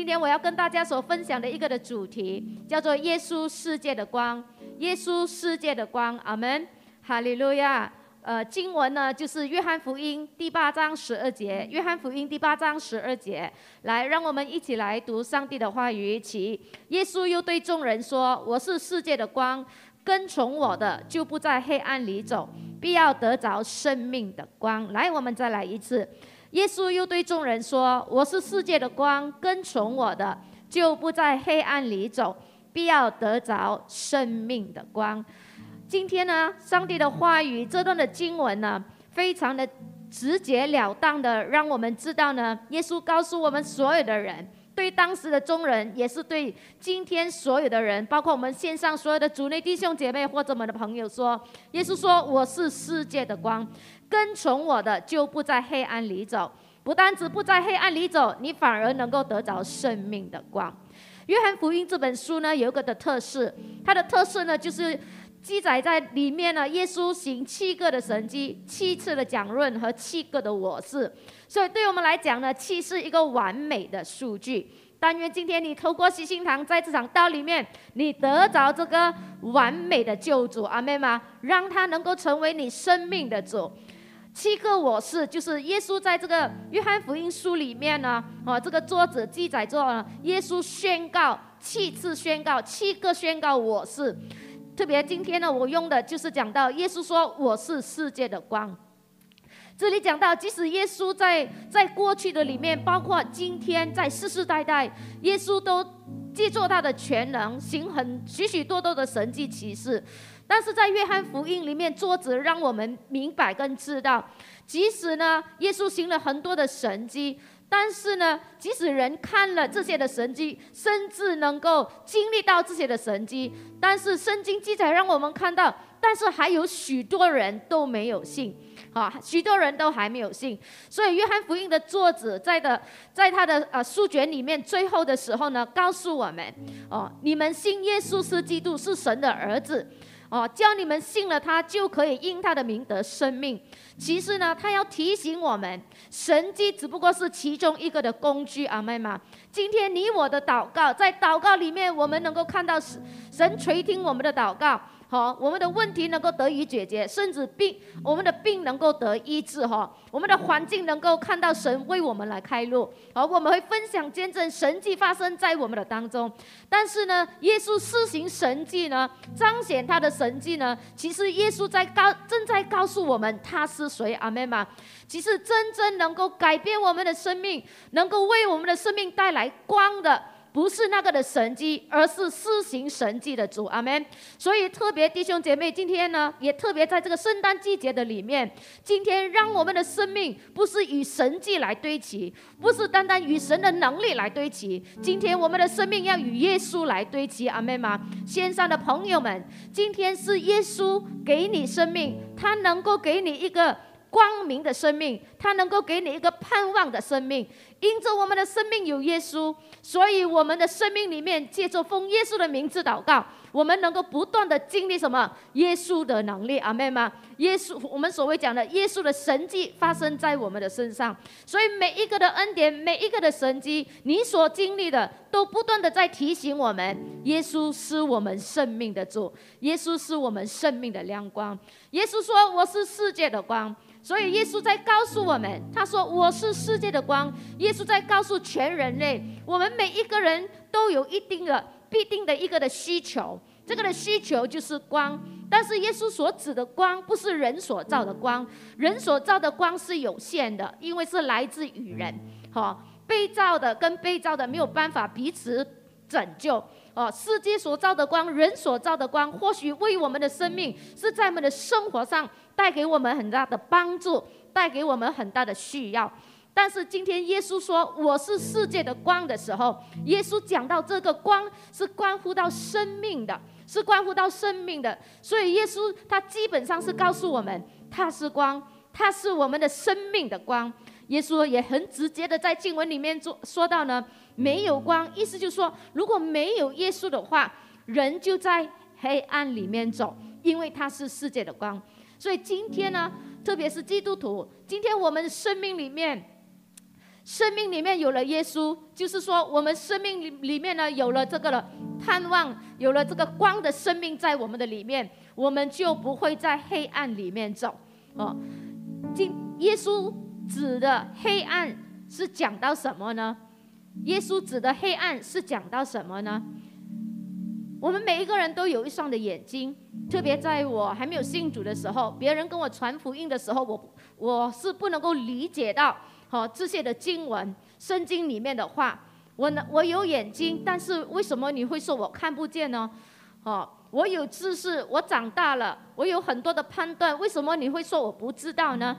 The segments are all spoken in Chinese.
今天我要跟大家所分享的一个的主题叫做“耶稣世界的光”，耶稣世界的光，阿门，哈利路亚。呃，经文呢就是约翰福音第八章十二节，约翰福音第八章十二节，来，让我们一起来读上帝的话语。起，耶稣又对众人说：“我是世界的光，跟从我的就不在黑暗里走，必要得着生命的光。”来，我们再来一次。耶稣又对众人说：“我是世界的光，跟从我的就不在黑暗里走，必要得着生命的光。”今天呢，上帝的话语这段的经文呢，非常的直截了当的，让我们知道呢，耶稣告诉我们所有的人，对当时的众人，也是对今天所有的人，包括我们线上所有的主内弟兄姐妹或者我们的朋友说，耶稣说我是世界的光，跟从我的就不在黑暗里走，不单只不在黑暗里走，你反而能够得着生命的光。约翰福音这本书呢，有一个的特色，它的特色呢就是。记载在里面呢，耶稣行七个的神迹，七次的讲论和七个的我是，所以对我们来讲呢，七是一个完美的数据。但愿今天你透过西心堂在这场道里面，你得着这个完美的救主，阿妹吗？让他能够成为你生命的主。七个我是，就是耶稣在这个约翰福音书里面呢，哦，这个作者记载着耶稣宣告七次宣告，七个宣告我是。特别今天呢，我用的就是讲到耶稣说我是世界的光。这里讲到，即使耶稣在在过去的里面，包括今天在世世代代，耶稣都借助他的全能行很许许多多的神迹奇事。但是在约翰福音里面，作者让我们明白跟知道，即使呢，耶稣行了很多的神迹。但是呢，即使人看了这些的神迹，甚至能够经历到这些的神迹，但是圣经记载让我们看到，但是还有许多人都没有信，啊，许多人都还没有信。所以约翰福音的作者在的在他的呃书卷里面最后的时候呢，告诉我们，哦，你们信耶稣是基督，是神的儿子。哦，教你们信了他，就可以因他的名得生命。其实呢，他要提醒我们，神迹只不过是其中一个的工具，啊妹妹？今天你我的祷告，在祷告里面，我们能够看到神神垂听我们的祷告。好，我们的问题能够得以解决，甚至病，我们的病能够得医治哈。我们的环境能够看到神为我们来开路，而我们会分享见证神迹发生在我们的当中。但是呢，耶稣施行神迹呢，彰显他的神迹呢，其实耶稣在告正在告诉我们他是谁，阿门吗？其实真正能够改变我们的生命，能够为我们的生命带来光的。不是那个的神迹，而是施行神迹的主，阿门。所以特别弟兄姐妹，今天呢，也特别在这个圣诞季节的里面，今天让我们的生命不是与神迹来堆齐，不是单单与神的能力来堆齐，今天我们的生命要与耶稣来堆齐，阿门吗？线上的朋友们，今天是耶稣给你生命，他能够给你一个。光明的生命，它能够给你一个盼望的生命。因着我们的生命有耶稣，所以我们的生命里面借着奉耶稣的名字祷告，我们能够不断的经历什么？耶稣的能力，阿妹吗？耶稣，我们所谓讲的耶稣的神迹发生在我们的身上。所以每一个的恩典，每一个的神迹，你所经历的，都不断的在提醒我们：耶稣是我们生命的主，耶稣是我们生命的亮光。耶稣说：“我是世界的光。”所以耶稣在告诉我们，他说：“我是世界的光。”耶稣在告诉全人类，我们每一个人都有一定的、必定的一个的需求。这个的需求就是光，但是耶稣所指的光不是人所造的光，人所造的光是有限的，因为是来自于人。哈，被造的跟被造的没有办法彼此拯救。哦，世界所造的光，人所造的光，或许为我们的生命是在我们的生活上带给我们很大的帮助，带给我们很大的需要。但是今天耶稣说我是世界的光的时候，耶稣讲到这个光是关乎到生命的，是关乎到生命的。所以耶稣他基本上是告诉我们，他是光，他是我们的生命的光。耶稣也很直接的在经文里面说说到呢。没有光，意思就是说，如果没有耶稣的话，人就在黑暗里面走，因为他是世界的光。所以今天呢，特别是基督徒，今天我们生命里面，生命里面有了耶稣，就是说我们生命里里面呢有了这个了盼望，有了这个光的生命在我们的里面，我们就不会在黑暗里面走。哦，今耶稣指的黑暗是讲到什么呢？耶稣指的黑暗是讲到什么呢？我们每一个人都有一双的眼睛，特别在我还没有信主的时候，别人跟我传福音的时候，我我是不能够理解到，好这些的经文、圣经里面的话，我呢我有眼睛，但是为什么你会说我看不见呢？哦，我有知识，我长大了，我有很多的判断，为什么你会说我不知道呢？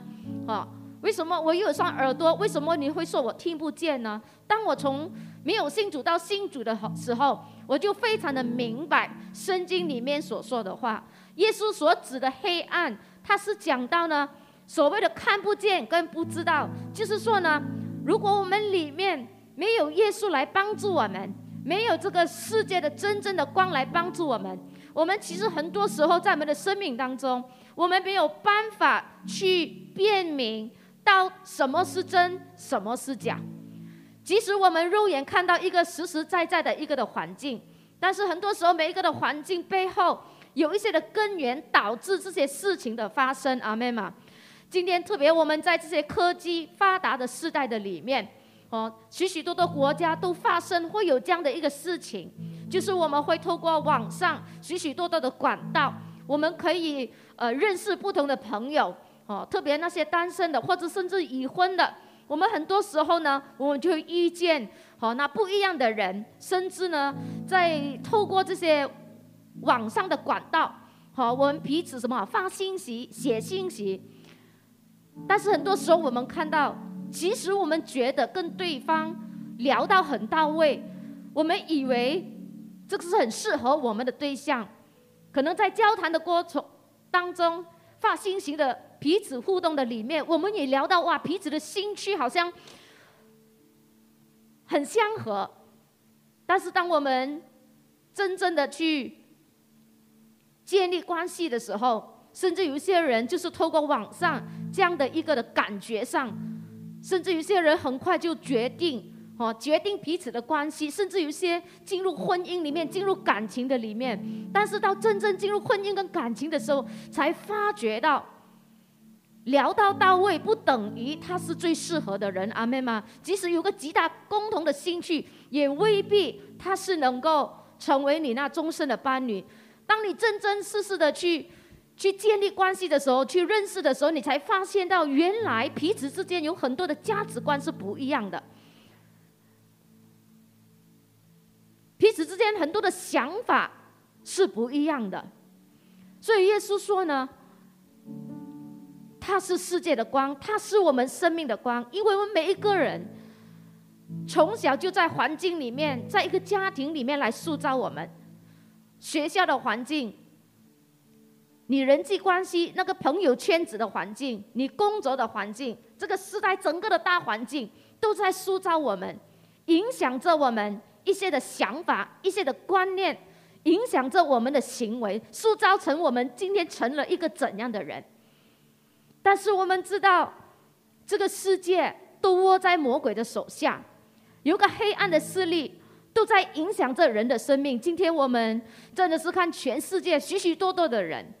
哦，为什么我有双耳朵，为什么你会说我听不见呢？当我从没有信主到信主的时候。我就非常的明白圣经里面所说的话，耶稣所指的黑暗，他是讲到呢，所谓的看不见跟不知道，就是说呢，如果我们里面没有耶稣来帮助我们，没有这个世界的真正的光来帮助我们，我们其实很多时候在我们的生命当中，我们没有办法去辨明到什么是真，什么是假。即使我们肉眼看到一个实实在在的一个的环境，但是很多时候每一个的环境背后有一些的根源导致这些事情的发生。阿妹嘛，今天特别我们在这些科技发达的时代的里面，哦，许许多多国家都发生会有这样的一个事情，就是我们会透过网上许许多多的管道，我们可以呃认识不同的朋友，哦，特别那些单身的或者甚至已婚的。我们很多时候呢，我们就遇见好那不一样的人，甚至呢，在透过这些网上的管道，好，我们彼此什么发信息、写信息。但是很多时候，我们看到，其实我们觉得跟对方聊到很到位，我们以为这个是很适合我们的对象，可能在交谈的过程当中发信息的。彼此互动的里面，我们也聊到哇，彼此的兴趣好像很相合。但是，当我们真正的去建立关系的时候，甚至有些人就是透过网上这样的一个的感觉上，甚至有些人很快就决定哦，决定彼此的关系，甚至有些进入婚姻里面，进入感情的里面。但是到真正进入婚姻跟感情的时候，才发觉到。聊到到位，不等于他是最适合的人，阿妹吗？即使有个极大共同的兴趣，也未必他是能够成为你那终身的伴侣。当你真真实实的去去建立关系的时候，去认识的时候，你才发现到原来彼此之间有很多的价值观是不一样的，彼此之间很多的想法是不一样的。所以耶稣说呢。他是世界的光，他是我们生命的光。因为我们每一个人从小就在环境里面，在一个家庭里面来塑造我们。学校的环境，你人际关系那个朋友圈子的环境，你工作的环境，这个时代整个的大环境都在塑造我们，影响着我们一些的想法、一些的观念，影响着我们的行为，塑造成我们今天成了一个怎样的人。但是我们知道，这个世界都握在魔鬼的手下，有个黑暗的势力都在影响着人的生命。今天我们真的是看全世界许许多多的人。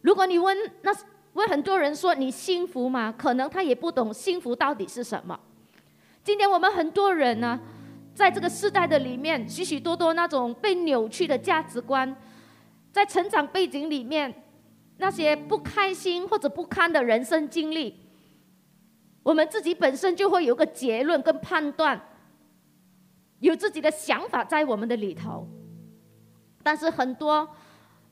如果你问那问很多人说你幸福吗？可能他也不懂幸福到底是什么。今天我们很多人呢，在这个时代的里面，许许多多那种被扭曲的价值观，在成长背景里面。那些不开心或者不堪的人生经历，我们自己本身就会有个结论跟判断，有自己的想法在我们的里头。但是很多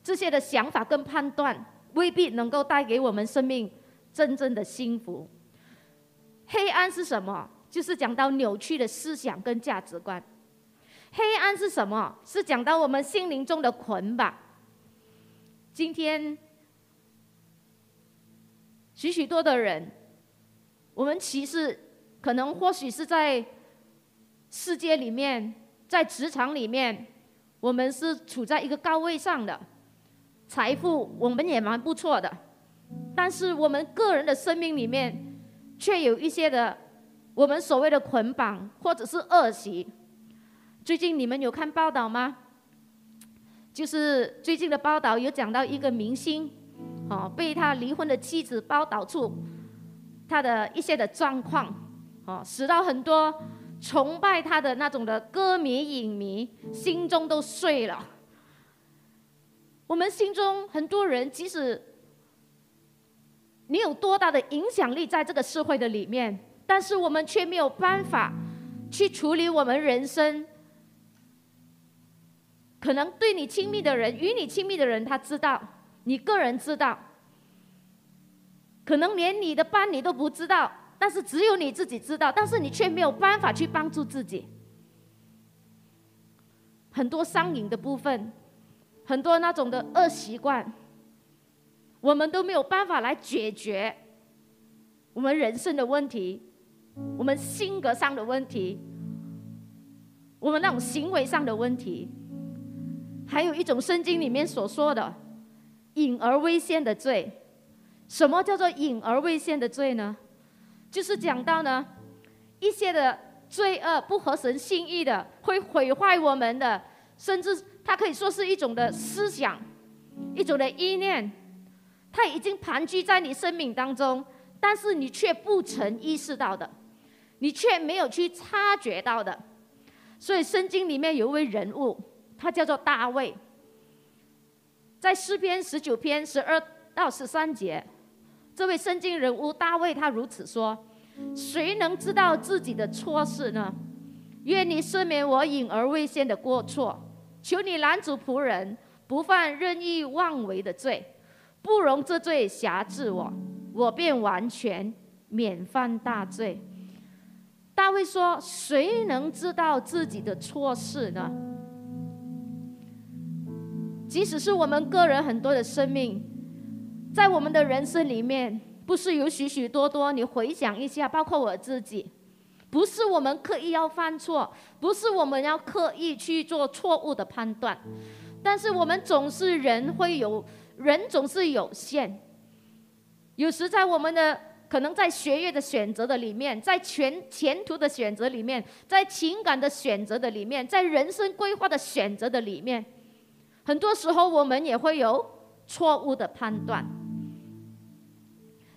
这些的想法跟判断未必能够带给我们生命真正的幸福。黑暗是什么？就是讲到扭曲的思想跟价值观。黑暗是什么？是讲到我们心灵中的捆绑。今天。许许多的人，我们其实可能或许是在世界里面，在职场里面，我们是处在一个高位上的，财富我们也蛮不错的，但是我们个人的生命里面，却有一些的我们所谓的捆绑或者是恶习。最近你们有看报道吗？就是最近的报道有讲到一个明星，哦，被他离婚的妻子报道出他的一些的状况，哦，使到很多崇拜他的那种的歌迷影迷心中都碎了。我们心中很多人，即使你有多大的影响力在这个社会的里面，但是我们却没有办法去处理我们人生。可能对你亲密的人，与你亲密的人，他知道，你个人知道，可能连你的伴侣都不知道，但是只有你自己知道，但是你却没有办法去帮助自己。很多上瘾的部分。很多那种的恶习惯，我们都没有办法来解决我们人生的问题，我们性格上的问题，我们那种行为上的问题，还有一种圣经里面所说的隐而未现的罪。什么叫做隐而未现的罪呢？就是讲到呢一些的罪恶不合神心意的，会毁坏我们的，甚至。它可以说是一种的思想，一种的意念，它已经盘踞在你生命当中，但是你却不曾意识到的，你却没有去察觉到的。所以圣经里面有一位人物，他叫做大卫，在诗篇十九篇十二到十三节，这位圣经人物大卫他如此说：谁能知道自己的错事呢？愿你赦免我隐而未现的过错。求你拦阻仆人不犯任意妄为的罪，不容这罪辖制我，我便完全免犯大罪。大卫说：“谁能知道自己的错事呢？即使是我们个人很多的生命，在我们的人生里面，不是有许许多多？你回想一下，包括我自己。”不是我们刻意要犯错，不是我们要刻意去做错误的判断，但是我们总是人会有人总是有限，有时在我们的可能在学业的选择的里面，在前前途的选择里面，在情感的选择的里面，在人生规划的选择的里面，很多时候我们也会有错误的判断，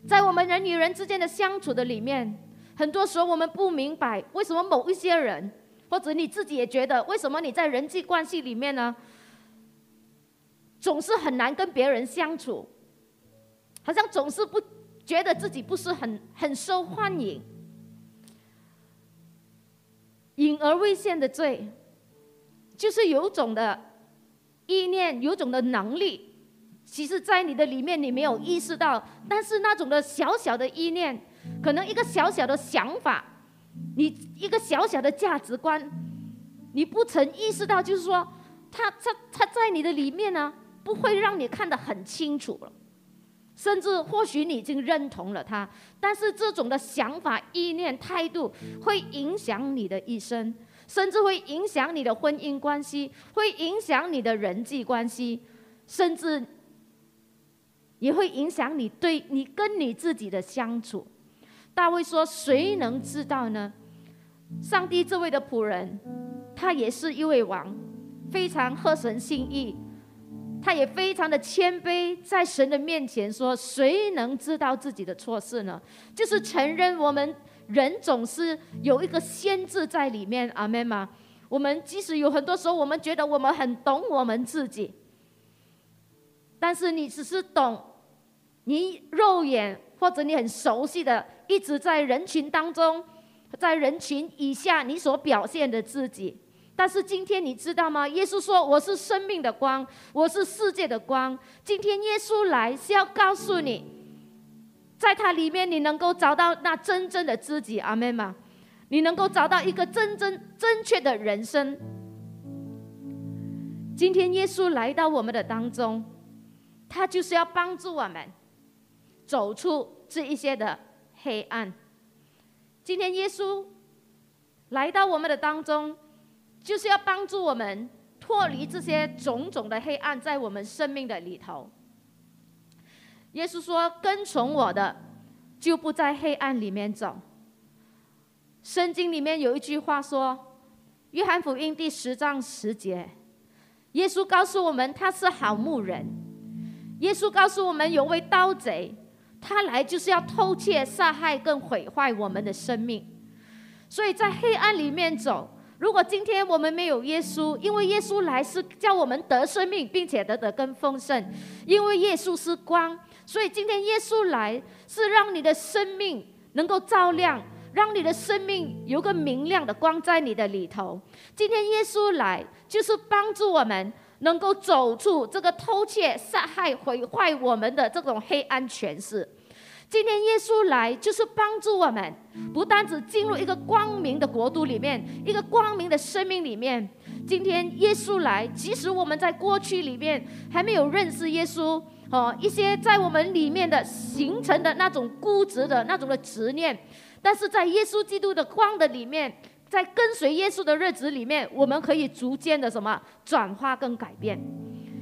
在我们人与人之间的相处的里面。很多时候我们不明白为什么某一些人，或者你自己也觉得，为什么你在人际关系里面呢，总是很难跟别人相处，好像总是不觉得自己不是很很受欢迎。隐而未现的罪，就是有种的意念，有种的能力，其实在你的里面你没有意识到，但是那种的小小的意念。可能一个小小的想法，你一个小小的价值观，你不曾意识到，就是说，他他他在你的里面呢，不会让你看得很清楚了，甚至或许你已经认同了他，但是这种的想法、意念、态度会影响你的一生，甚至会影响你的婚姻关系，会影响你的人际关系，甚至也会影响你对你跟你自己的相处。大卫说：“谁能知道呢？上帝这位的仆人，他也是一位王，非常合神心意，他也非常的谦卑，在神的面前说：谁能知道自己的错事呢？就是承认我们人总是有一个限制在里面。阿门吗？我们即使有很多时候，我们觉得我们很懂我们自己，但是你只是懂你肉眼或者你很熟悉的。”一直在人群当中，在人群以下，你所表现的自己。但是今天你知道吗？耶稣说：“我是生命的光，我是世界的光。”今天耶稣来是要告诉你，在他里面你能够找到那真正的自己。阿门吗？你能够找到一个真正正确的人生。今天耶稣来到我们的当中，他就是要帮助我们走出这一些的。黑暗。今天耶稣来到我们的当中，就是要帮助我们脱离这些种种的黑暗在我们生命的里头。耶稣说：“跟从我的，就不在黑暗里面走。圣经里面有一句话说，《约翰福音》第十章十节，耶稣告诉我们他是好牧人。耶稣告诉我们有位盗贼，他来就是要偷窃、杀害、跟毁坏我们的生命。所以在黑暗里面走。如果今天我们没有耶稣，因为耶稣来是叫我们得生命，并且得得更丰盛。因为耶稣是光，所以今天耶稣来是让你的生命能够照亮，让你的生命有个明亮的光在你的里头。今天耶稣来就是帮助我们能够走出这个偷窃、杀害、毁坏我们的这种黑暗权势。今天耶稣来就是帮助我们，不单只进入一个光明的国度里面，一个光明的生命里面。今天耶稣来，即使我们在过去里面还没有认识耶稣，哦，一些在我们里面的形成的那种固执的那种的执念，但是在耶稣基督的光的里面，在跟随耶稣的日子里面，我们可以逐渐的什么转化跟改变。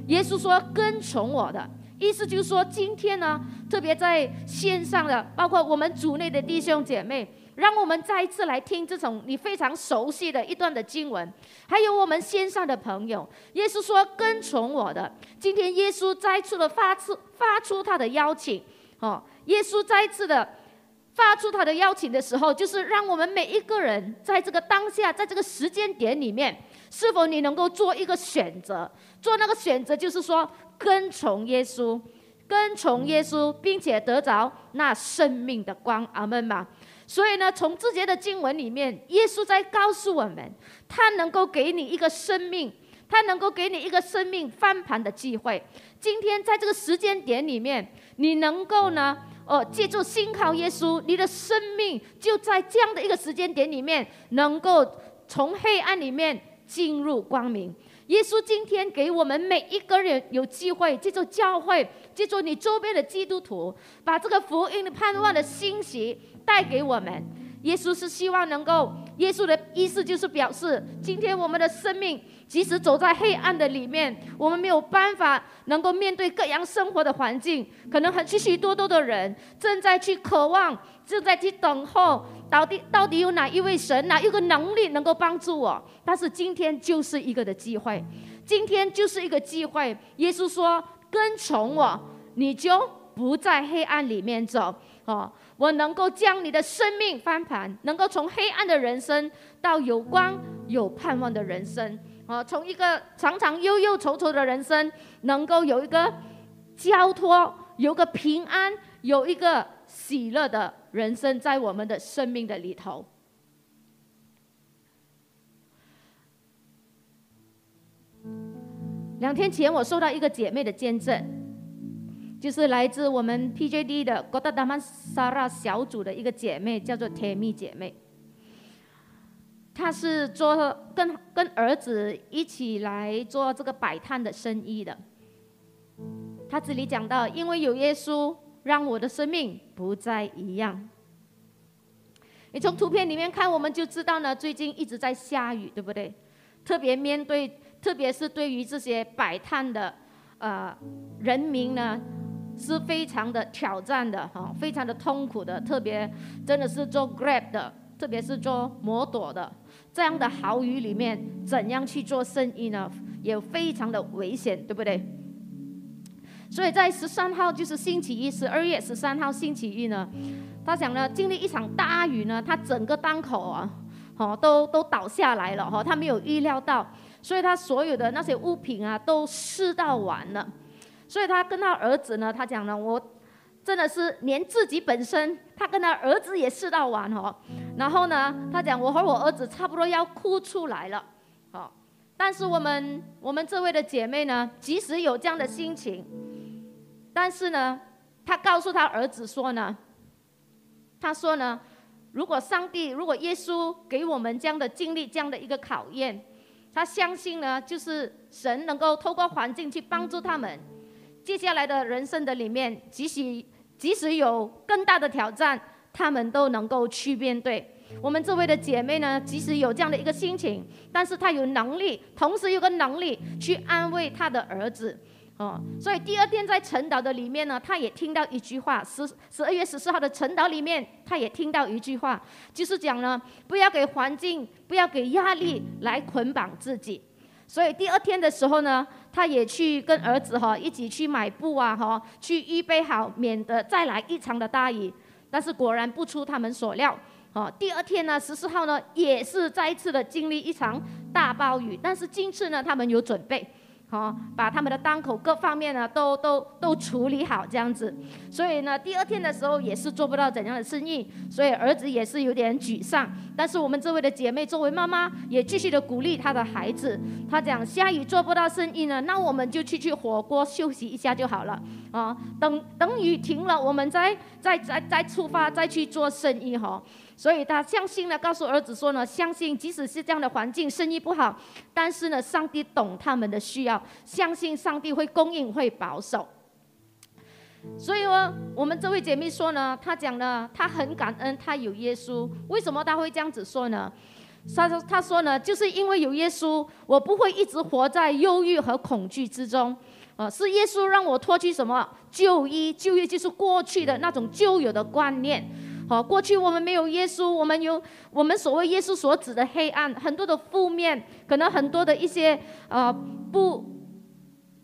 耶稣说：“跟从我的。”意思就是说，今天呢，特别在线上的，包括我们组内的弟兄姐妹，让我们再一次来听这种你非常熟悉的一段的经文，还有我们线上的朋友，耶稣说跟从我的。今天耶稣再次的发出发出他的邀请，哦，耶稣再次的发出他的邀请的时候，就是让我们每一个人在这个当下，在这个时间点里面，是否你能够做一个选择？做那个选择，就是说。跟从耶稣，跟从耶稣，并且得着那生命的光，阿门嘛。所以呢，从这节的经文里面，耶稣在告诉我们，他能够给你一个生命，他能够给你一个生命翻盘的机会。今天在这个时间点里面，你能够呢，哦，借助信靠耶稣，你的生命就在这样的一个时间点里面，能够从黑暗里面进入光明。耶稣今天给我们每一个人有机会，记住教会，记住你周边的基督徒，把这个福音的盼望的信息带给我们。耶稣是希望能够，耶稣的意思就是表示，今天我们的生命即使走在黑暗的里面，我们没有办法能够面对各样生活的环境，可能很许许多多的人正在去渴望，正在去等候。到底到底有哪一位神，哪一个能力能够帮助我？但是今天就是一个的机会，今天就是一个机会。耶稣说：“跟从我，你就不在黑暗里面走。哦，我能够将你的生命翻盘，能够从黑暗的人生到有光有盼望的人生。哦，从一个常常忧忧愁愁的人生，能够有一个交托，有个平安，有一个喜乐的。”人生在我们的生命的里头。两天前，我收到一个姐妹的见证，就是来自我们 PJD 的 Goddaman Sara 小组的一个姐妹，叫做 Tammy 姐妹。她是做跟跟儿子一起来做这个摆摊的生意的。她这里讲到，因为有耶稣。让我的生命不再一样。你从图片里面看，我们就知道呢，最近一直在下雨，对不对？特别面对，特别是对于这些摆摊的呃人民呢，是非常的挑战的哈，非常的痛苦的。特别真的是做 Grab 的，特别是做摩朵的，这样的豪雨里面，怎样去做生意呢？也非常的危险，对不对？所以在十三号就是星期一，十二月十三号星期一呢，他讲呢，经历一场大雨呢，他整个档口啊，哦，都都倒下来了哈，他没有预料到，所以他所有的那些物品啊都试到完了，所以他跟他儿子呢，他讲呢，我真的是连自己本身，他跟他儿子也试到完哦，然后呢，他讲我和我儿子差不多要哭出来了，哦，但是我们我们这位的姐妹呢，即使有这样的心情。但是呢，他告诉他儿子说呢，他说呢，如果上帝，如果耶稣给我们这样的经历，这样的一个考验，他相信呢，就是神能够透过环境去帮助他们，接下来的人生的里面，即使即使有更大的挑战，他们都能够去面对。我们这位的姐妹呢，即使有这样的一个心情，但是她有能力，同时有个能力去安慰她的儿子。哦，所以第二天在晨祷的里面呢，他也听到一句话，十十二月十四号的晨祷里面，他也听到一句话，就是讲呢，不要给环境，不要给压力来捆绑自己。所以第二天的时候呢，他也去跟儿子哈一起去买布啊哈，去预备好，免得再来一场的大雨。但是果然不出他们所料，哦，第二天呢，十四号呢，也是再一次的经历一场大暴雨，但是今次呢，他们有准备。好，把他们的档口各方面呢都都都处理好这样子，所以呢，第二天的时候也是做不到怎样的生意，所以儿子也是有点沮丧。但是我们这位的姐妹作为妈妈，也继续的鼓励她的孩子。她讲下雨做不到生意呢，那我们就去去火锅休息一下就好了啊。等等雨停了，我们再再再再出发，再去做生意哈。所以他相信呢，告诉儿子说呢，相信即使是这样的环境，生意不好，但是呢，上帝懂他们的需要，相信上帝会供应，会保守。所以呢，我们这位姐妹说呢，她讲呢，她很感恩，她有耶稣。为什么她会这样子说呢？她说，她说呢，就是因为有耶稣，我不会一直活在忧郁和恐惧之中。呃，是耶稣让我脱去什么旧衣，旧衣就是过去的那种旧有的观念。好，过去我们没有耶稣，我们有我们所谓耶稣所指的黑暗，很多的负面，可能很多的一些呃不，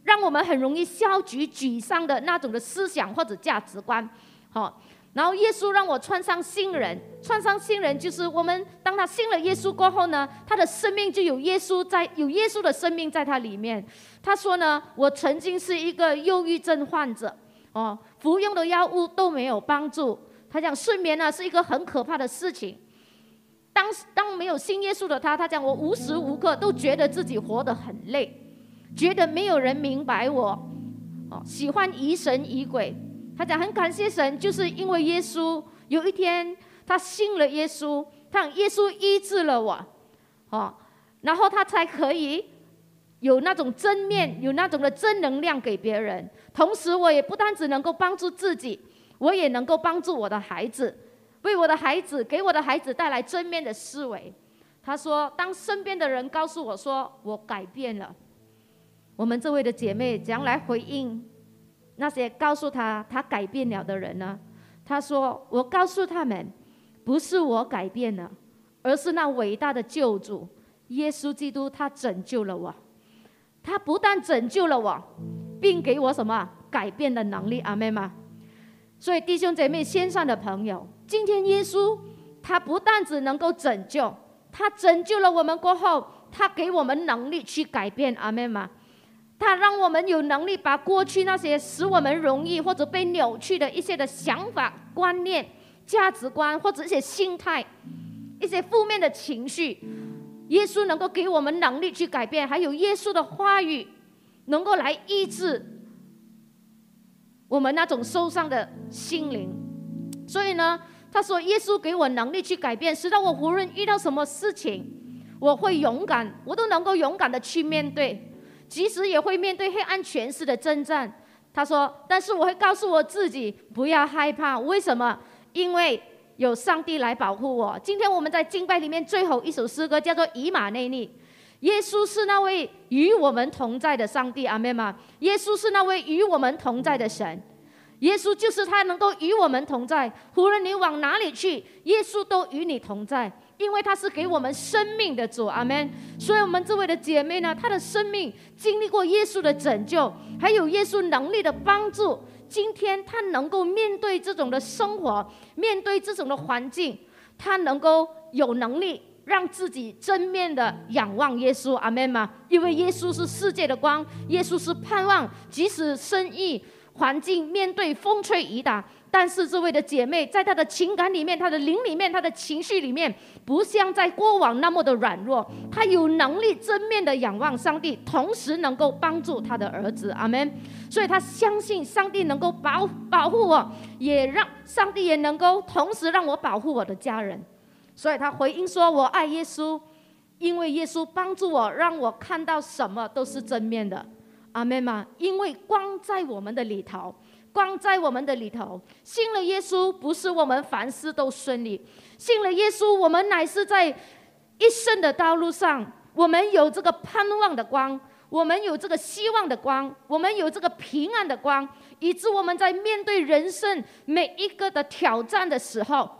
让我们很容易消极沮丧的那种的思想或者价值观。好，然后耶稣让我穿上新人，穿上新人就是我们当他信了耶稣过后呢，他的生命就有耶稣在，有耶稣的生命在他里面。他说呢，我曾经是一个忧郁症患者，哦，服用的药物都没有帮助。他讲睡眠呢是一个很可怕的事情。当当没有信耶稣的他，他讲我无时无刻都觉得自己活得很累，觉得没有人明白我，哦，喜欢疑神疑鬼。他讲很感谢神，就是因为耶稣有一天他信了耶稣，他讲耶稣医治了我，哦，然后他才可以有那种正面，有那种的正能量给别人。同时，我也不单只能够帮助自己。我也能够帮助我的孩子，为我的孩子，给我的孩子带来正面的思维。他说：“当身边的人告诉我说我改变了，我们这位的姐妹将来回应那些告诉他他改变了的人呢？”他说：“我告诉他们，不是我改变了，而是那伟大的救主耶稣基督，他拯救了我。他不但拯救了我，并给我什么改变的能力？阿妹吗？”所以弟兄姐妹，线上的朋友，今天耶稣他不但只能够拯救，他拯救了我们过后，他给我们能力去改变，阿门吗？他让我们有能力把过去那些使我们容易或者被扭曲的一些的想法、观念、价值观或者一些心态、一些负面的情绪，耶稣能够给我们能力去改变，还有耶稣的话语能够来医治。我们那种受伤的心灵，所以呢，他说：“耶稣给我能力去改变，使到我无论遇到什么事情，我会勇敢，我都能够勇敢的去面对，即使也会面对黑暗权势的征战。”他说：“但是我会告诉我自己，不要害怕。为什么？因为有上帝来保护我。今天我们在敬拜里面最后一首诗歌叫做《以马内利》。”耶稣是那位与我们同在的上帝，阿门吗？耶稣是那位与我们同在的神，耶稣就是他能够与我们同在，无论你往哪里去，耶稣都与你同在，因为他是给我们生命的主，阿门。所以，我们这位的姐妹呢，她的生命经历过耶稣的拯救，还有耶稣能力的帮助，今天她能够面对这种的生活，面对这种的环境，她能够有能力。让自己正面的仰望耶稣，阿门吗？因为耶稣是世界的光，耶稣是盼望。即使生意环境面对风吹雨打，但是这位的姐妹在她的情感里面、她的灵里面、她的情绪里面，不像在过往那么的软弱。她有能力正面的仰望上帝，同时能够帮助她的儿子，阿门。所以她相信上帝能够保保护我，也让上帝也能够同时让我保护我的家人。所以他回应说：“我爱耶稣，因为耶稣帮助我，让我看到什么都是正面的。”阿门吗？因为光在我们的里头，光在我们的里头。信了耶稣，不是我们凡事都顺利；信了耶稣，我们乃是在一生的道路上，我们有这个盼望的光。我们有这个希望的光，我们有这个平安的光，以致我们在面对人生每一个的挑战的时候，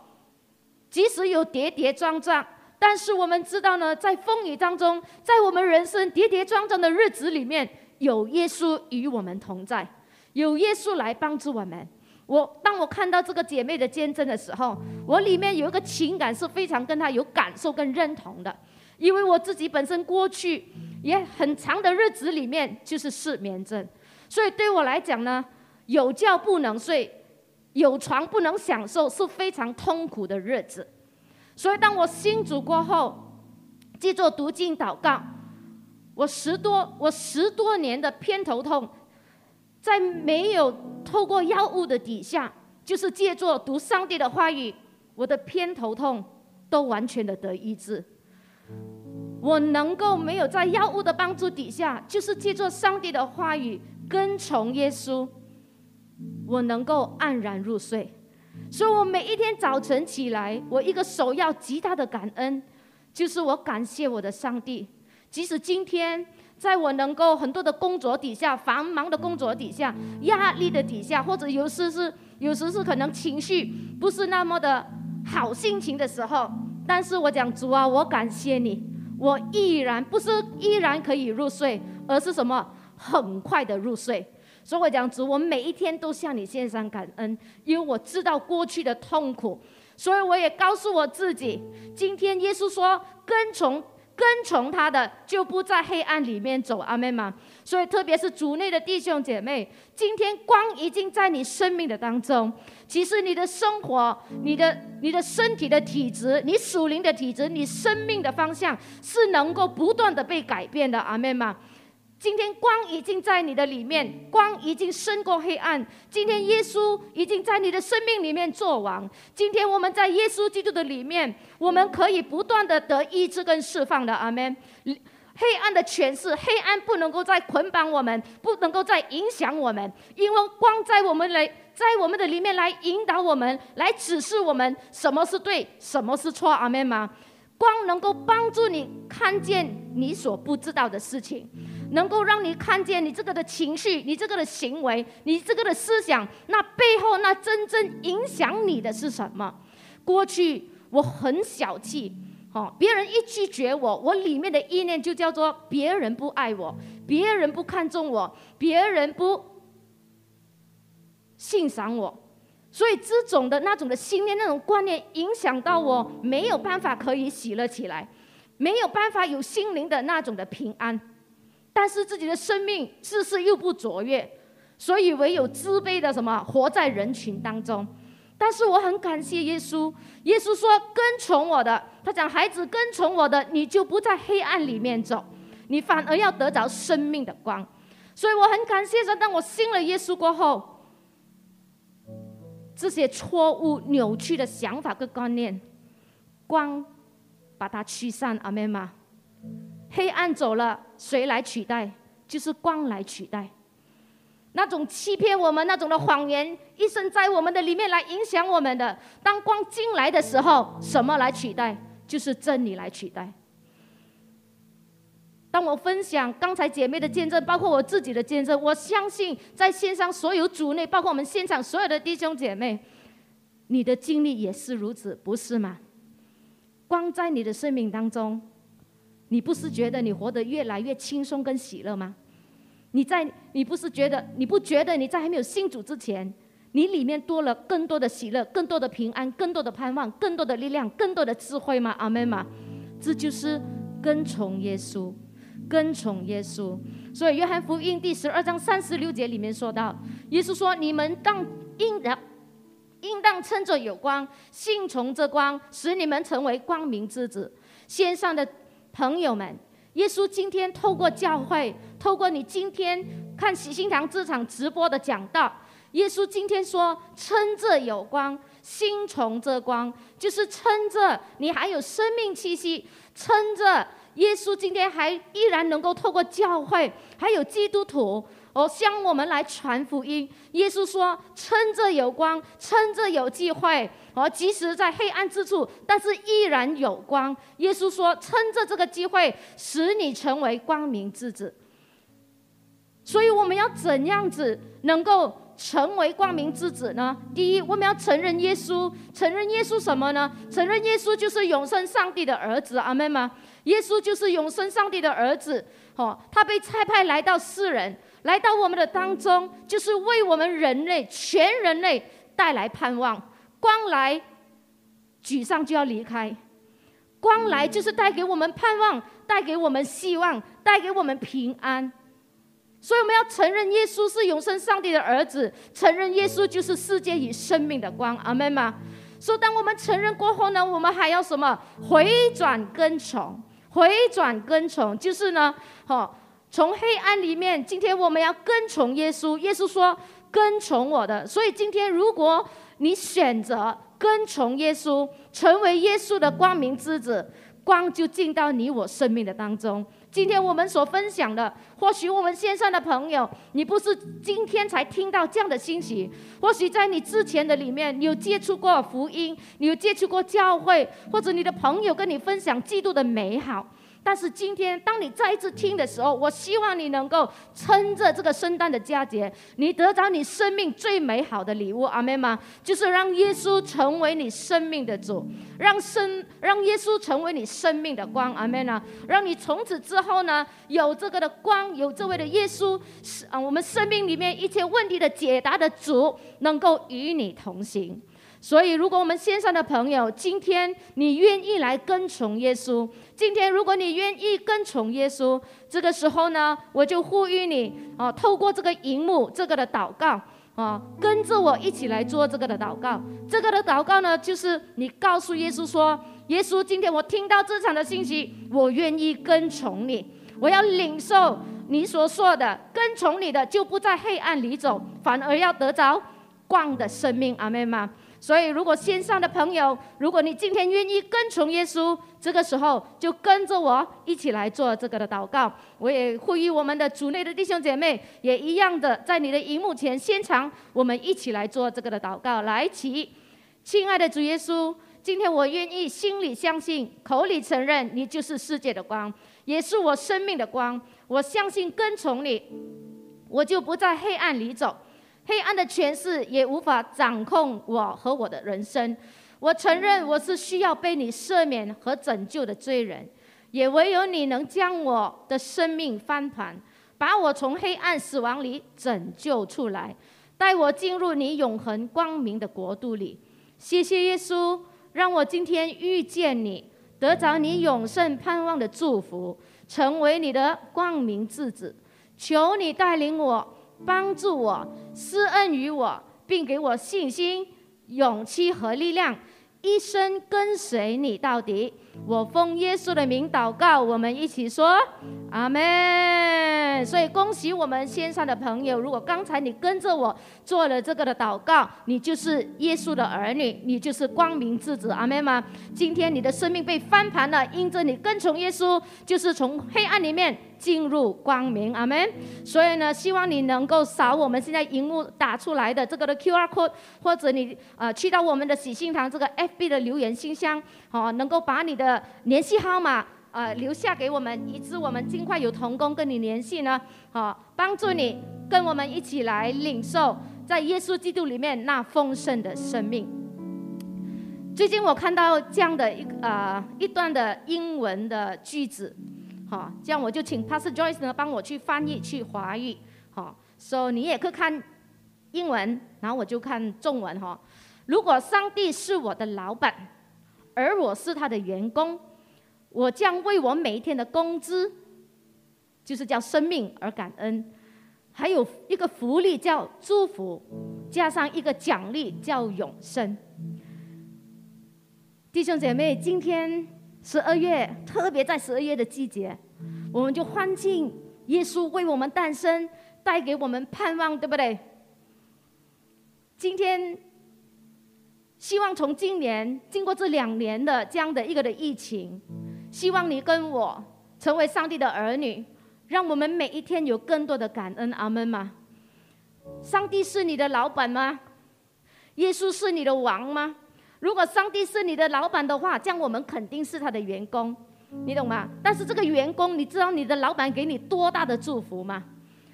即使有跌跌撞撞，但是我们知道呢，在风雨当中，在我们人生跌跌撞撞的日子里面，有耶稣与我们同在，有耶稣来帮助我们。我当我看到这个姐妹的见证的时候，我里面有一个情感是非常跟她有感受跟认同的，因为我自己本身过去也很长的日子里面就是失眠症，所以对我来讲呢，有觉不能睡，有床不能享受，是非常痛苦的日子。所以当我信主过后，记住读经祷告，我十多我十多年的偏头痛。在没有透过药物的底下，就是借助读上帝的话语，我的偏头痛都完全的得医治。我能够没有在药物的帮助底下，就是借助上帝的话语，跟从耶稣，我能够安然入睡。所以我每一天早晨起来，我一个首要极大的感恩，就是我感谢我的上帝，即使今天。在我能够很多的工作底下，繁忙的工作底下，压力的底下，或者有时是有时是可能情绪不是那么的好心情的时候，但是我讲主啊，我感谢你，我依然不是依然可以入睡，而是什么很快的入睡。所以我讲主，我每一天都向你献上感恩，因为我知道过去的痛苦，所以我也告诉我自己，今天耶稣说跟从。跟从他的就不在黑暗里面走，阿妹吗？所以特别是主内的弟兄姐妹，今天光已经在你生命的当中。其实你的生活、你的、你的身体的体质、你属灵的体质、你生命的方向，是能够不断的被改变的，阿妹吗？今天光已经在你的里面，光已经胜过黑暗。今天耶稣已经在你的生命里面做王。今天我们在耶稣基督的里面，我们可以不断的得医治跟释放的。阿门。黑暗的权势，黑暗不能够再捆绑我们，不能够再影响我们，因为光在我们来，在我们的里面来引导我们，来指示我们什么是对，什么是错。阿门吗？光能够帮助你看见你所不知道的事情。能够让你看见你这个的情绪，你这个的行为，你这个的思想，那背后那真正影响你的是什么？过去我很小气，哦，别人一拒绝我，我里面的意念就叫做别人不爱我，别人不看重我，别人不欣赏我，所以这种的那种的信念、那种观念，影响到我没有办法可以喜乐起来，没有办法有心灵的那种的平安。但是自己的生命自视又不卓越，所以唯有自卑的什么活在人群当中。但是我很感谢耶稣，耶稣说跟从我的，他讲孩子跟从我的，你就不在黑暗里面走，你反而要得着生命的光。所以我很感谢神，当我信了耶稣过后，这些错误扭曲的想法跟观念，光把它驱散。阿门吗？黑暗走了，谁来取代？就是光来取代。那种欺骗我们、那种的谎言，一生在我们的里面来影响我们的。当光进来的时候，什么来取代？就是真理来取代。当我分享刚才姐妹的见证，包括我自己的见证，我相信在线上所有组内，包括我们现场所有的弟兄姐妹，你的经历也是如此，不是吗？光在你的生命当中。你不是觉得你活得越来越轻松跟喜乐吗？你在你不是觉得你不觉得你在还没有信主之前，你里面多了更多的喜乐、更多的平安、更多的盼望、更多的力量、更多的智慧吗？阿门吗？这就是跟从耶稣，跟从耶稣。所以约翰福音第十二章三十六节里面说到，耶稣说：“你们当应当应当趁着有光，信从这光，使你们成为光明之子。”线上的。朋友们，耶稣今天透过教会，透过你今天看喜心堂这场直播的讲道，耶稣今天说：“趁着有光，心从这光，就是趁着你还有生命气息，趁着耶稣今天还依然能够透过教会，还有基督徒。”哦，向我们来传福音。耶稣说：“趁着有光，趁着有机会，哦，即使在黑暗之处，但是依然有光。”耶稣说：“趁着这个机会，使你成为光明之子。”所以我们要怎样子能够成为光明之子呢？第一，我们要承认耶稣，承认耶稣什么呢？承认耶稣就是永生上帝的儿子，阿门吗？耶稣就是永生上帝的儿子，哦，他被差派来到世人，来到我们的当中，就是为我们人类全人类带来盼望。光来，沮丧就要离开；光来就是带给我们盼望，带给我们希望，带给我们平安。所以我们要承认耶稣是永生上帝的儿子，承认耶稣就是世界与生命的光。阿门吗？所以当我们承认过后呢，我们还要什么？回转跟从。回转跟从，就是呢，好，从黑暗里面，今天我们要跟从耶稣。耶稣说：“跟从我的。”所以今天，如果你选择跟从耶稣，成为耶稣的光明之子，光就进到你我生命的当中。今天我们所分享的，或许我们线上的朋友，你不是今天才听到这样的信息，或许在你之前的里面，你有接触过福音，你有接触过教会，或者你的朋友跟你分享基督的美好。但是今天，当你再一次听的时候，我希望你能够撑着这个圣诞的佳节，你得着你生命最美好的礼物，阿门吗？就是让耶稣成为你生命的主，让生让耶稣成为你生命的光，阿门啊！让你从此之后呢，有这个的光，有这位的耶稣，是啊，我们生命里面一切问题的解答的主，能够与你同行。所以，如果我们线上的朋友，今天你愿意来跟从耶稣，今天如果你愿意跟从耶稣，这个时候呢，我就呼吁你啊，透过这个荧幕这个的祷告啊，跟着我一起来做这个的祷告。这个的祷告呢，就是你告诉耶稣说：“耶稣，今天我听到这场的信息，我愿意跟从你，我要领受你所说的，跟从你的就不在黑暗里走，反而要得着光的生命。”阿门吗？所以，如果线上的朋友，如果你今天愿意跟从耶稣，这个时候就跟着我一起来做这个的祷告。我也呼吁我们的主内的弟兄姐妹，也一样的在你的荧幕前现场，我们一起来做这个的祷告。来，起，亲爱的主耶稣，今天我愿意心里相信，口里承认，你就是世界的光，也是我生命的光。我相信跟从你，我就不在黑暗里走。黑暗的权势也无法掌控我和我的人生。我承认我是需要被你赦免和拯救的罪人，也唯有你能将我的生命翻盘，把我从黑暗死亡里拯救出来，带我进入你永恒光明的国度里。谢谢耶稣，让我今天遇见你，得着你永生盼望的祝福，成为你的光明之子。求你带领我。帮助我，施恩于我，并给我信心、勇气和力量，一生跟随你到底。我奉耶稣的名祷告，我们一起说阿门。所以恭喜我们线上的朋友，如果刚才你跟着我做了这个的祷告，你就是耶稣的儿女，你就是光明之子，阿门吗？今天你的生命被翻盘了，因着你跟从耶稣，就是从黑暗里面进入光明，阿门。所以呢，希望你能够扫我们现在荧幕打出来的这个的 Q R code，或者你呃去到我们的喜信堂这个 F B 的留言信箱，好，能够把你的。联系号码，呃，留下给我们，以致我们尽快有同工跟你联系呢，好，帮助你跟我们一起来领受在耶稣基督里面那丰盛的生命。最近我看到这样的一呃一段的英文的句子，好，这样我就请 Pastor Joyce 呢帮我去翻译去华语，好，所以你也可以看英文，然后我就看中文哈。如果上帝是我的老板。而我是他的员工，我将为我每一天的工资，就是叫生命而感恩，还有一个福利叫祝福，加上一个奖励叫永生。弟兄姐妹，今天十二月，特别在十二月的季节，我们就欢庆耶稣为我们诞生，带给我们盼望，对不对？今天。希望从今年经过这两年的这样的一个的疫情，希望你跟我成为上帝的儿女，让我们每一天有更多的感恩。阿门吗？上帝是你的老板吗？耶稣是你的王吗？如果上帝是你的老板的话，这样我们肯定是他的员工，你懂吗？但是这个员工，你知道你的老板给你多大的祝福吗？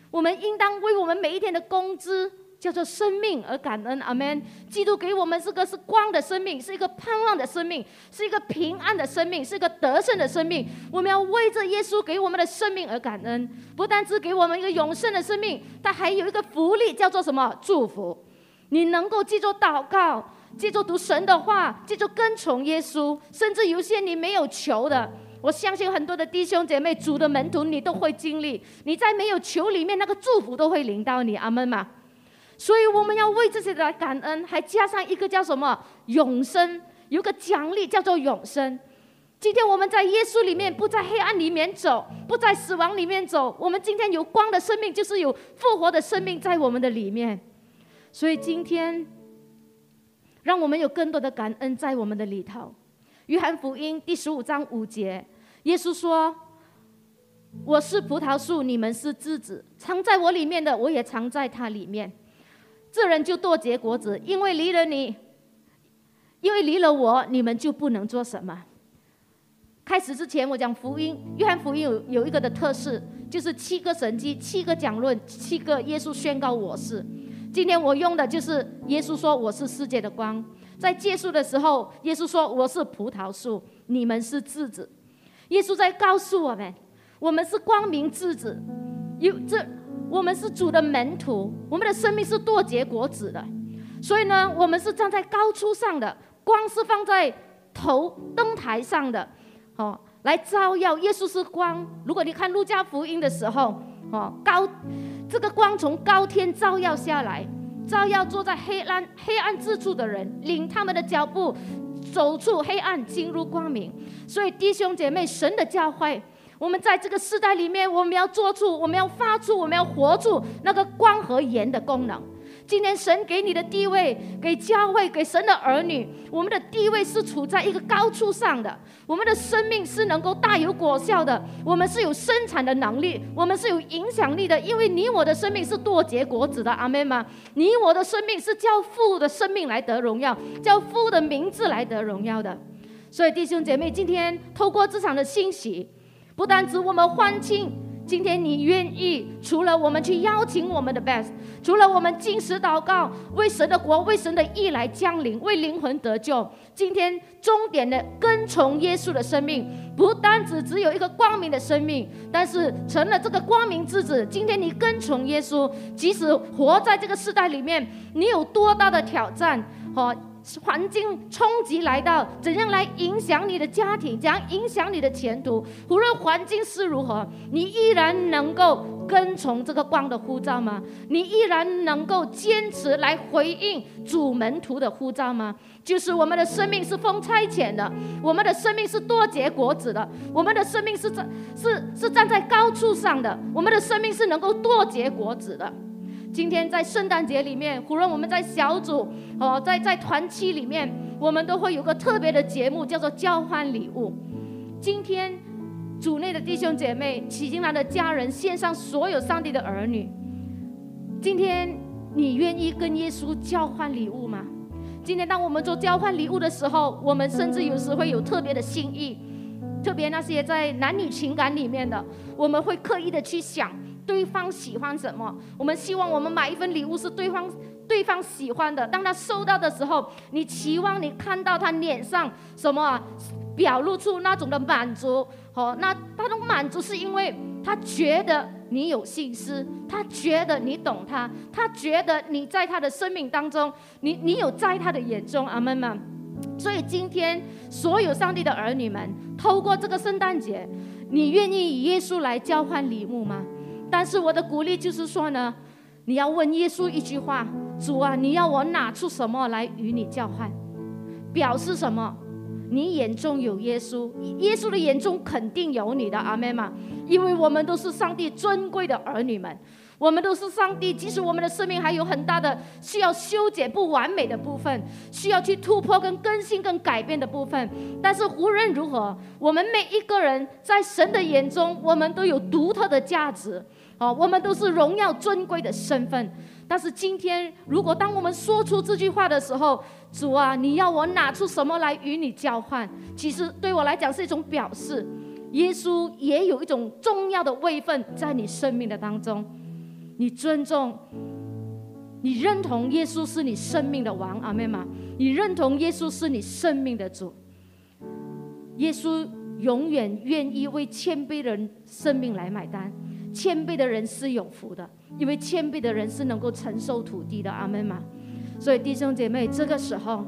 我们应当为我们每一天的工资。叫做生命而感恩，阿门。基督给我们这个是光的生命，是一个盼望的生命，是一个平安的生命，是一个得胜的生命。我们要为这耶稣给我们的生命而感恩，不单只给我们一个永生的生命，他还有一个福利，叫做什么？祝福。你能够记住祷告，记住读神的话，记住跟从耶稣，甚至有些你没有求的，我相信很多的弟兄姐妹、主的门徒，你都会经历。你在没有求里面，那个祝福都会临到你，阿门吗？所以我们要为这些来感恩，还加上一个叫什么永生，有个奖励叫做永生。今天我们在耶稣里面，不在黑暗里面走，不在死亡里面走。我们今天有光的生命，就是有复活的生命在我们的里面。所以今天，让我们有更多的感恩在我们的里头。约翰福音第十五章五节，耶稣说：“我是葡萄树，你们是枝子，藏在我里面的，我也藏在它里面。”这人就多结果子，因为离了你，因为离了我，你们就不能做什么。开始之前，我讲福音，约翰福音有有一个的特色，就是七个神迹，七个讲论，七个耶稣宣告我是。今天我用的就是耶稣说我是世界的光。在结束的时候，耶稣说我是葡萄树，你们是枝子。耶稣在告诉我们，我们是光明枝子，有这。我们是主的门徒，我们的生命是多结果子的，所以呢，我们是站在高处上的，光是放在头灯台上的，哦，来照耀。耶稣是光。如果你看路加福音的时候，哦，高这个光从高天照耀下来，照耀坐在黑暗黑暗之处的人，领他们的脚步走出黑暗，进入光明。所以弟兄姐妹，神的教会。我们在这个时代里面，我们要做出，我们要发出，我们要活出那个光和盐的功能。今天神给你的地位，给教会，给神的儿女，我们的地位是处在一个高处上的。我们的生命是能够大有果效的，我们是有生产的能力，我们是有影响力的。因为你我的生命是多结果子的，阿妹吗？你我的生命是叫父的生命来得荣耀，叫父的名字来得荣耀的。所以弟兄姐妹，今天透过这场的欣喜。不单指我们欢庆，今天你愿意除了我们去邀请我们的 best，除了我们进食祷告，为神的国、为神的义来降临，为灵魂得救。今天终点的跟从耶稣的生命，不单只只有一个光明的生命，但是成了这个光明之子。今天你跟从耶稣，即使活在这个时代里面，你有多大的挑战和？环境冲击来到，怎样来影响你的家庭？怎样影响你的前途？无论环境是如何，你依然能够跟从这个光的呼召吗？你依然能够坚持来回应主门徒的呼召吗？就是我们的生命是风差遣的，我们的生命是多结果子的，我们的生命是站是是站在高处上的，我们的生命是能够多结果子的。今天在圣诞节里面，无论我们在小组哦，在在团期里面，我们都会有个特别的节目，叫做交换礼物。今天组内的弟兄姐妹、启经来的家人、线上所有上帝的儿女，今天你愿意跟耶稣交换礼物吗？今天当我们做交换礼物的时候，我们甚至有时会有特别的心意，特别那些在男女情感里面的，我们会刻意的去想。对方喜欢什么？我们希望我们买一份礼物是对方对方喜欢的。当他收到的时候，你期望你看到他脸上什么表露出那种的满足？哦，那那种满足是因为他觉得你有心思，他觉得你懂他，他觉得你在他的生命当中，你你有在他的眼中，阿门吗？所以今天所有上帝的儿女们，透过这个圣诞节，你愿意以耶稣来交换礼物吗？但是我的鼓励就是说呢，你要问耶稣一句话：主啊，你要我拿出什么来与你交换？表示什么？你眼中有耶稣，耶稣的眼中肯定有你的阿妹嘛？因为我们都是上帝尊贵的儿女们，我们都是上帝。即使我们的生命还有很大的需要修剪不完美的部分，需要去突破、跟更新、跟改变的部分，但是无论如何，我们每一个人在神的眼中，我们都有独特的价值。哦，我们都是荣耀尊贵的身份，但是今天，如果当我们说出这句话的时候，主啊，你要我拿出什么来与你交换？其实对我来讲是一种表示，耶稣也有一种重要的位分在你生命的当中。你尊重，你认同耶稣是你生命的王，阿妹吗？你认同耶稣是你生命的主。耶稣永远愿意为谦卑人生命来买单。谦卑的人是有福的，因为谦卑的人是能够承受土地的，阿门吗？所以弟兄姐妹，这个时候，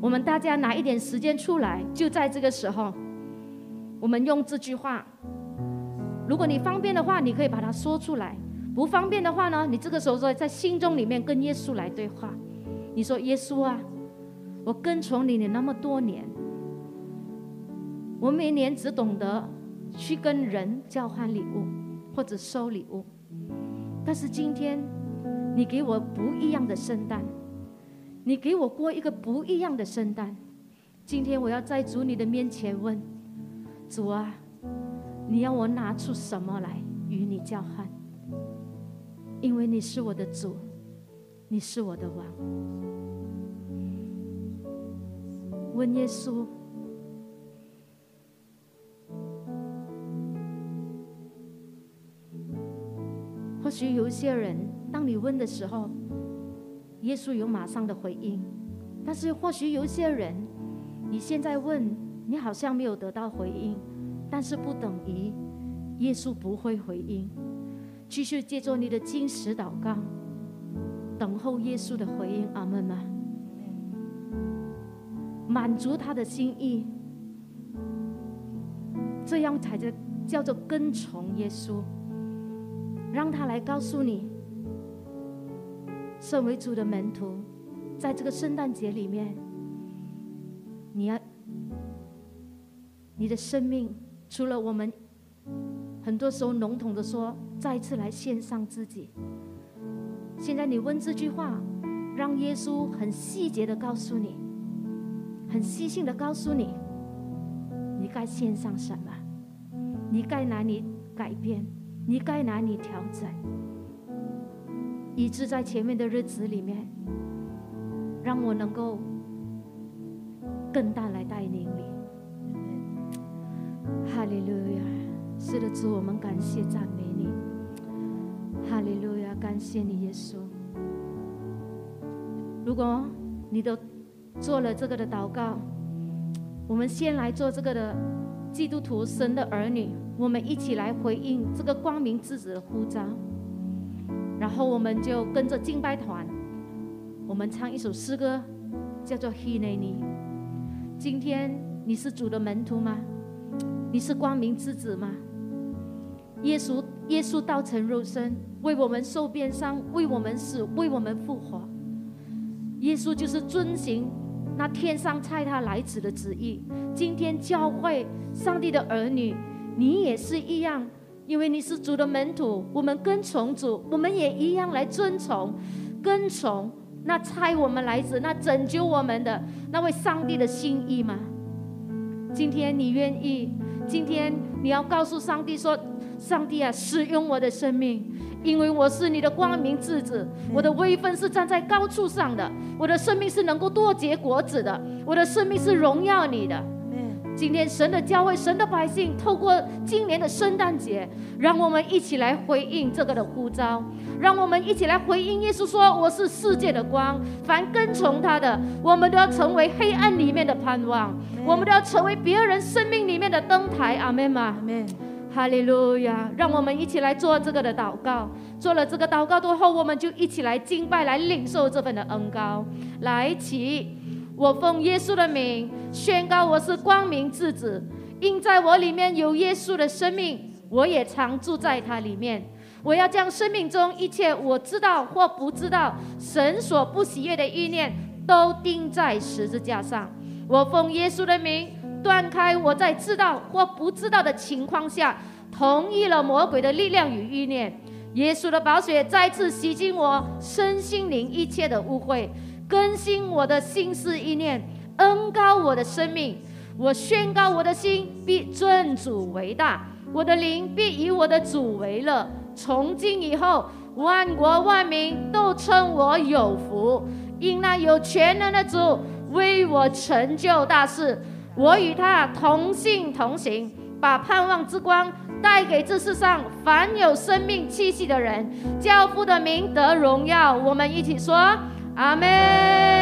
我们大家拿一点时间出来，就在这个时候，我们用这句话。如果你方便的话，你可以把它说出来；不方便的话呢，你这个时候在在心中里面跟耶稣来对话。你说：“耶稣啊，我跟从你你那么多年，我每年只懂得。”去跟人交换礼物，或者收礼物，但是今天你给我不一样的圣诞，你给我过一个不一样的圣诞。今天我要在主你的面前问主啊，你要我拿出什么来与你交换？因为你是我的主，你是我的王。问耶稣。许有一些人，当你问的时候，耶稣有马上的回应；但是或许有一些人，你现在问，你好像没有得到回应，但是不等于耶稣不会回应。继续借助你的金石祷告，等候耶稣的回应。阿门吗？满足他的心意，这样才叫叫做跟从耶稣。让他来告诉你，身为主的门徒，在这个圣诞节里面，你要你的生命，除了我们很多时候笼统的说，再次来献上自己。现在你问这句话，让耶稣很细节的告诉你，很细心的告诉你，你该献上什么，你该哪里改变。你该哪里调整，以致在前面的日子里面，让我能够更大来带领你。哈利路亚！是的，主，我们感谢赞美你。哈利路亚！感谢你，耶稣。如果你都做了这个的祷告，我们先来做这个的基督徒神的儿女。我们一起来回应这个光明之子的呼召，然后我们就跟着敬拜团，我们唱一首诗歌，叫做《He Ne Ni》。今天你是主的门徒吗？你是光明之子吗？耶稣，耶稣道成肉身，为我们受鞭伤，为我们死，为我们复活。耶稣就是遵行那天上差他来子的旨意。今天教会上帝的儿女。你也是一样，因为你是主的门徒，我们跟从主，我们也一样来遵从、跟从那差我们来自、那拯救我们的那位上帝的心意吗？今天你愿意？今天你要告诉上帝说：“上帝啊，使用我的生命，因为我是你的光明之子，我的威风是站在高处上的，我的生命是能够多结果子的，我的生命是荣耀你的。”今天，神的教会、神的百姓，透过今年的圣诞节，让我们一起来回应这个的呼召，让我们一起来回应耶稣说：“我是世界的光，凡跟从他的，我们都要成为黑暗里面的盼望，我们都要成为别人生命里面的灯台。”阿门吗？阿门。哈利路亚！让我们一起来做这个的祷告。做了这个祷告之后，我们就一起来敬拜，来领受这份的恩膏。来起。我奉耶稣的名宣告，我是光明之子，因在我里面有耶稣的生命，我也常住在他里面。我要将生命中一切我知道或不知道神所不喜悦的意念，都钉在十字架上。我奉耶稣的名断开我在知道或不知道的情况下同意了魔鬼的力量与意念。耶稣的宝血再次洗净我身心灵一切的污秽。更新我的心思意念，恩高我的生命。我宣告我的心必尊主为大，我的灵必以我的主为乐。从今以后，万国万民都称我有福，因那有全能的主为我成就大事。我与他同信同行，把盼望之光带给这世上凡有生命气息的人，教父的名得荣耀。我们一起说阿门。